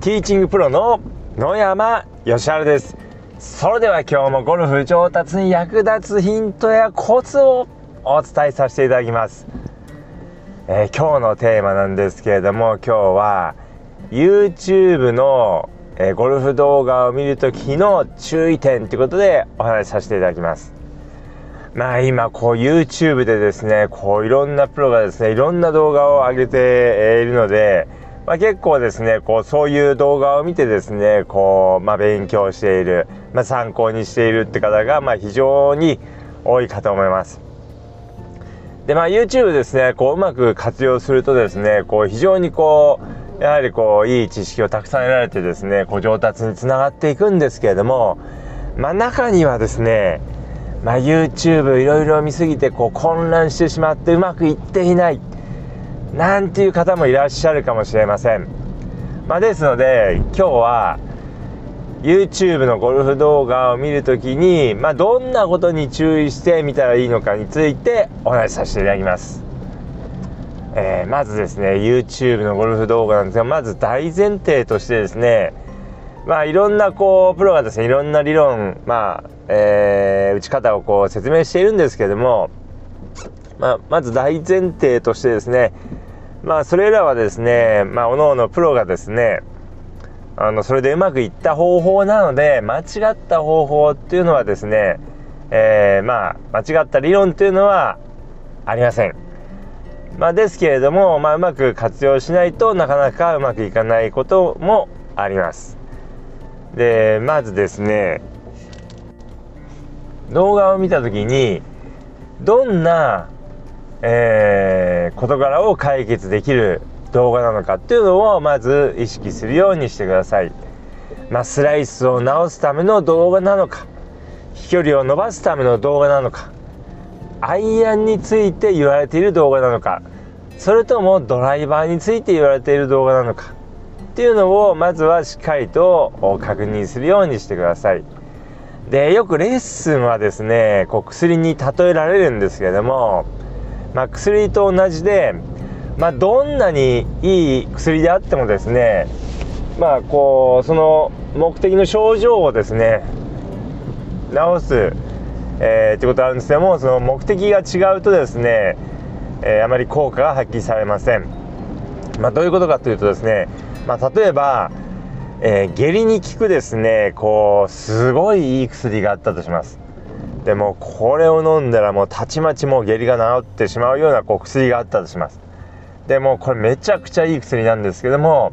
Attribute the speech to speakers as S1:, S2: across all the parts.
S1: ティーチングプロの野山義晴です。それでは今日もゴルフ上達に役立つヒントやコツをお伝えさせていただきます、えー、今日のテーマなんですけれども今日は YouTube の、えー、ゴルフ動画を見るときの注意点ということでお話しさせていただきます。まあ今こう YouTube でですねこういろんなプロがですねいろんな動画を上げているのでまあ、結構ですねこうそういう動画を見てですねこう、まあ、勉強している、まあ、参考にしているって方が、まあ、非常に多いかと思います。でまあ YouTube ですねこううまく活用するとですねこう非常にこうやはりこういい知識をたくさん得られてですねこう上達につながっていくんですけれども、まあ、中にはですね、まあ、YouTube いろいろ見すぎてこう混乱してしまってうまくいっていないなんていう方もいらっしゃるかもしれません。まあ、ですので今日は YouTube のゴルフ動画を見るときに、まあ、どんなことに注意してみたらいいのかについてお話しさせていただきます。えー、まずですね YouTube のゴルフ動画なんですがまず大前提としてですねまあいろんなこうプロがですねいろんな理論まあ、えー、打ち方をこう説明しているんですけども、まあ、まず大前提としてですねまあそれらはですねまあおのおのプロがですねあのそれでうまくいった方法なので間違った方法っていうのはですね、えー、まあ間違った理論っていうのはありません。まあ、ですけれども、まあ、うまく活用しないとなかなかうまくいかないこともあります。でまずですね動画を見た時にどんなえー、事柄を解決できる動画なのかっていうのをまず意識するようにしてください。まあ、スライスを直すための動画なのか飛距離を伸ばすための動画なのかアイアンについて言われている動画なのかそれともドライバーについて言われている動画なのかっていうのをまずはしっかりと確認するようにしてください。でよくレッスンはですねこう薬に例えられるんですけれどもまあ、薬と同じで、まあ、どんなにいい薬であってもですねまあこうその目的の症状をですね治す、えー、ってことあるんですけどもその目的が違うとですね、えー、あまり効果が発揮されません。まあ、どういうことかというとですね、まあ、例えば、えー、下痢に効くですねこうすごいいい薬があったとします。でもこれを飲んだらもうたちまちもう下痢が治ってしまうようなこう薬があったとします。でもこれめちゃくちゃいい薬なんですけども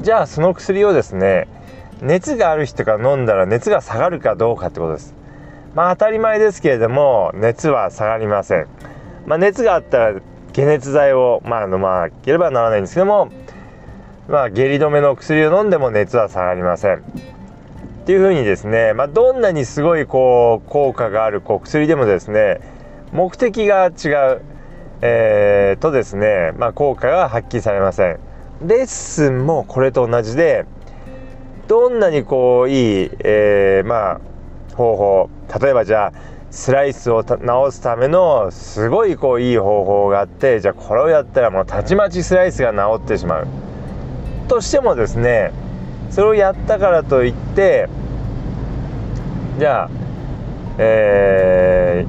S1: じゃあその薬をですね熱がある人が飲んだら熱が下がるかどうかってことです。まあ当たり前ですけれども熱は下がりません。まあ、熱があったら解熱剤をまあ飲まなければならないんですけどもまあ下痢止めの薬を飲んでも熱は下がりません。っていうふうにですね、まあ、どんなにすごいこう効果があるこう薬でもですね目的が違う、えー、とですね、まあ、効果が発揮されません。レッスンもこれと同じでどんなにこういい、えー、まあ方法例えばじゃあスライスを直すためのすごいこういい方法があってじゃあこれをやったらもうたちまちスライスが治ってしまう。としてもですねそれをやったからといってじゃあえ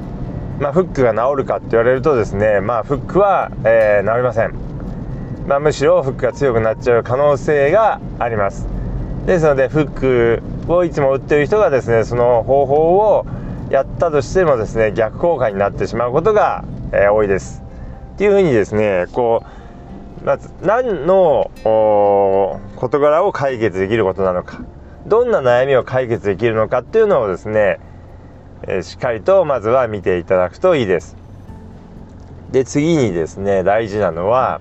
S1: ー、まあ、フックが治るかって言われるとですねまあフックは、えー、治りません、まあ、むしろフックが強くなっちゃう可能性があります。ですのでフックをいつも打ってる人がですねその方法をやったとしてもですね逆効果になってしまうことが、えー、多いです。っていうふうにですねこうまず何の事柄を解決できることなのかどんな悩みを解決できるのかっていうのをですね、えー、しっかりとまずは見ていただくといいです。で次にですね大事なのは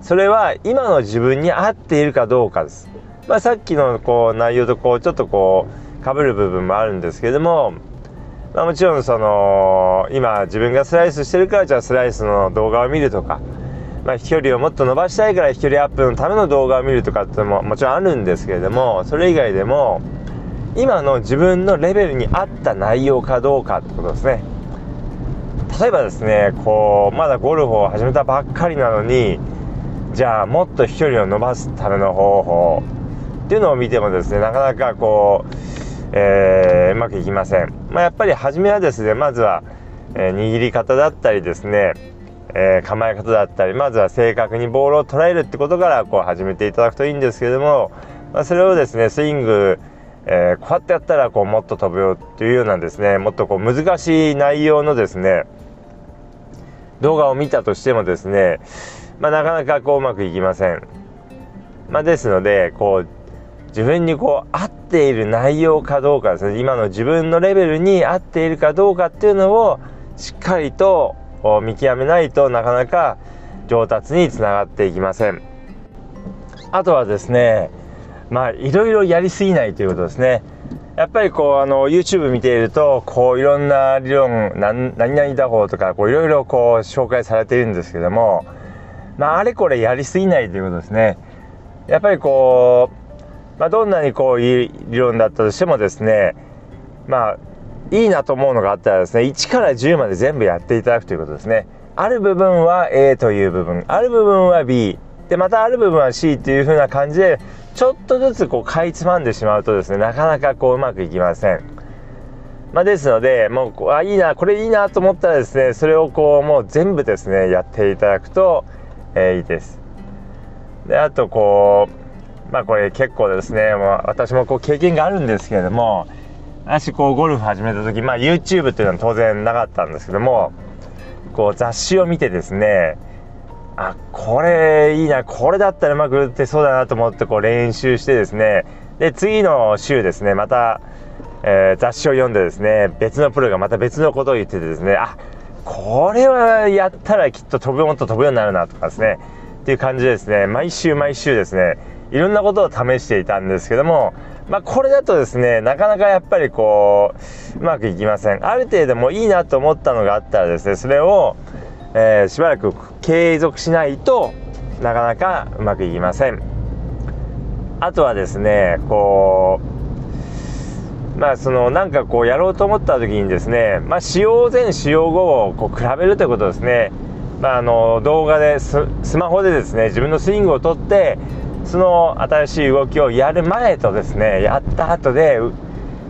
S1: それは今の自分に合っているかどうかです。まあ、さっきのこう内容とこうちょっとこうかぶる部分もあるんですけども、まあ、もちろんその今自分がスライスしてるからじゃあスライスの動画を見るとかまあ、飛距離をもっと伸ばしたいから飛距離アップのための動画を見るとかってももちろんあるんですけれどもそれ以外でも今の自分のレベルに合った内容かどうかってことですね。例えばですねこうまだゴルフを始めたばっかりなのにじゃあもっと飛距離を伸ばすための方法っていうのを見てもですねなかなかこう、えー、うまくいきません、まあ、やっぱり初めはですねまずは、えー、握り方だったりですね、えー、構え方だったりまずは正確にボールを捉えるってことからこう始めていただくといいんですけども、まあ、それをですねスイングえー、こうやってやったらこうもっと飛ぶよっていうようなですねもっとこう難しい内容のですね動画を見たとしてもですね、まあ、なかなかこううまくいきません。まあ、ですのでこう自分にこう合っている内容かどうかですね今の自分のレベルに合っているかどうかっていうのをしっかりとを見極めないとなかなか上達につながっていきません。あとはですねまあいろいろやりすぎないということですね。やっぱりこうあの YouTube 見ているとこういろんな理論何々打法とかこういろいろこう紹介されているんですけども、まあ、あれこれやりすぎないということですね。やっぱりこう、まあ、どんなにこういい理論だったとしてもですねまあいいなと思うのがあったらですね1から10まで全部やっていただくということですね。ある部分は A という部分ある部分は B でまたある部分は C っていう風な感じでちょっとずつこうかいつまんでしまうとですねなかなかこううまくいきません。まあ、ですのでもうあいいなこれいいなと思ったらですねそれをこうもう全部ですねやっていただくと、えー、いいです。であとこうまあこれ結構ですねもう私もこう経験があるんですけれども私こうゴルフ始めた時まあ YouTube っていうのは当然なかったんですけどもこう雑誌を見てですねあこれいいなこれだったらうまく打ってそうだなと思ってこう練習してですねで次の週ですねまた、えー、雑誌を読んでですね別のプロがまた別のことを言っててですねあこれはやったらきっと飛ぶもっと飛ぶようになるなとかですねっていう感じでですね毎週毎週ですねいろんなことを試していたんですけどもまあ、これだとですねなかなかやっぱりこううまくいきません。ある程度もいいなと思ったのがあったらですねそれをえー、しばらく継続しないとなかなかうまくいきません。あとはですねこうまあそのなんかこうやろうと思った時にですねまあ使用前使用後をこう比べるということですね。まあ、あの動画でスマホでですね自分のスイングを撮ってその新しい動きをやる前とですねやった後で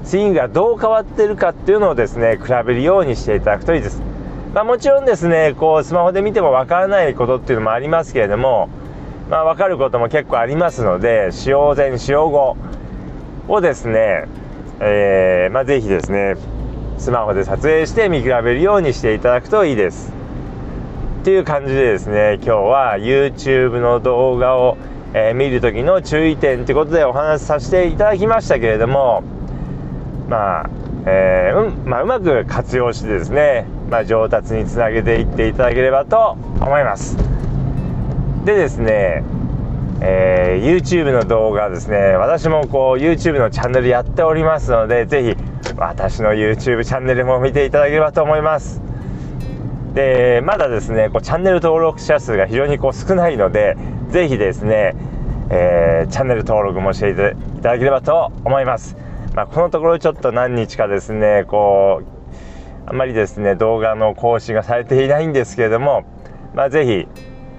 S1: スイングがどう変わってるかっていうのをですね比べるようにしていただくといいですまあ、もちろんですねこうスマホで見てもわからないことっていうのもありますけれども、まあ、分かることも結構ありますので使用前使用後をですね、えー、まあ、ぜひですねスマホで撮影して見比べるようにしていただくといいです。っていう感じでですね今日は YouTube の動画を、えー、見る時の注意点ということでお話しさせていただきましたけれどもまあえー、うんまあ、うまく活用してですね、まあ、上達につなげていっていただければと思います。でですね、えー、YouTube の動画ですね私もこう YouTube のチャンネルやっておりますので是非私の YouTube チャンネルも見ていただければと思います。でまだですねこうチャンネル登録者数が非常にこう少ないので是非ですね、えー、チャンネル登録もしていただければと思います。まあ、このところちょっと何日かですねこうあんまりですね動画の更新がされていないんですけれども、まあ、ぜひ、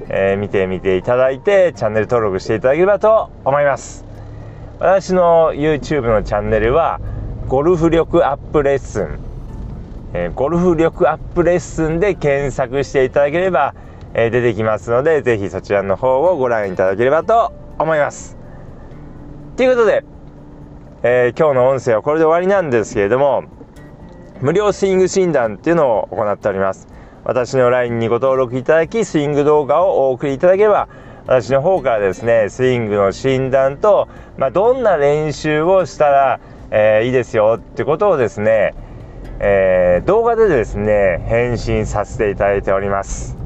S1: えー、見てみていただいてチャンネル登録していただければと思います。私の YouTube のチャンネルはゴルフ力アップレッスン、えー、ゴルフ力アップレッスンで検索していただければ、え、出てきますのでぜひそちらの方をご覧いただければと思います。ということでえー、今日の音声はこれで終わりなんですけれども無料スイング診断っていうのを行っております。私の LINE にご登録いただきスイング動画をお送りいただければ私の方からですねスイングの診断と、まあ、どんな練習をしたら、えー、いいですよってことをですね、えー、動画でですね返信させていただいております。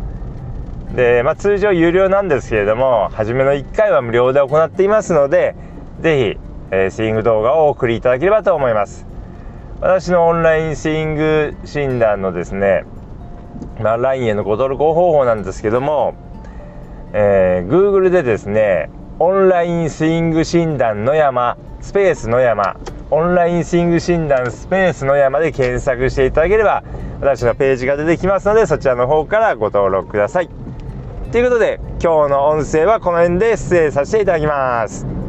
S1: で、まあ、通常有料なんですけれども初めの1回は無料で行っていますので是非えー、スイング動画をお送りいただければと思います。私のオンラインスイング診断のですね、まあ、LINE へのご登録方法なんですけども、えー、Google でですねオンラインスイング診断の山スペースの山オンラインスイング診断スペースの山で検索していただければ私のページが出てきますのでそちらの方からご登録ください。ということで今日の音声はこの辺で失礼させていただきます。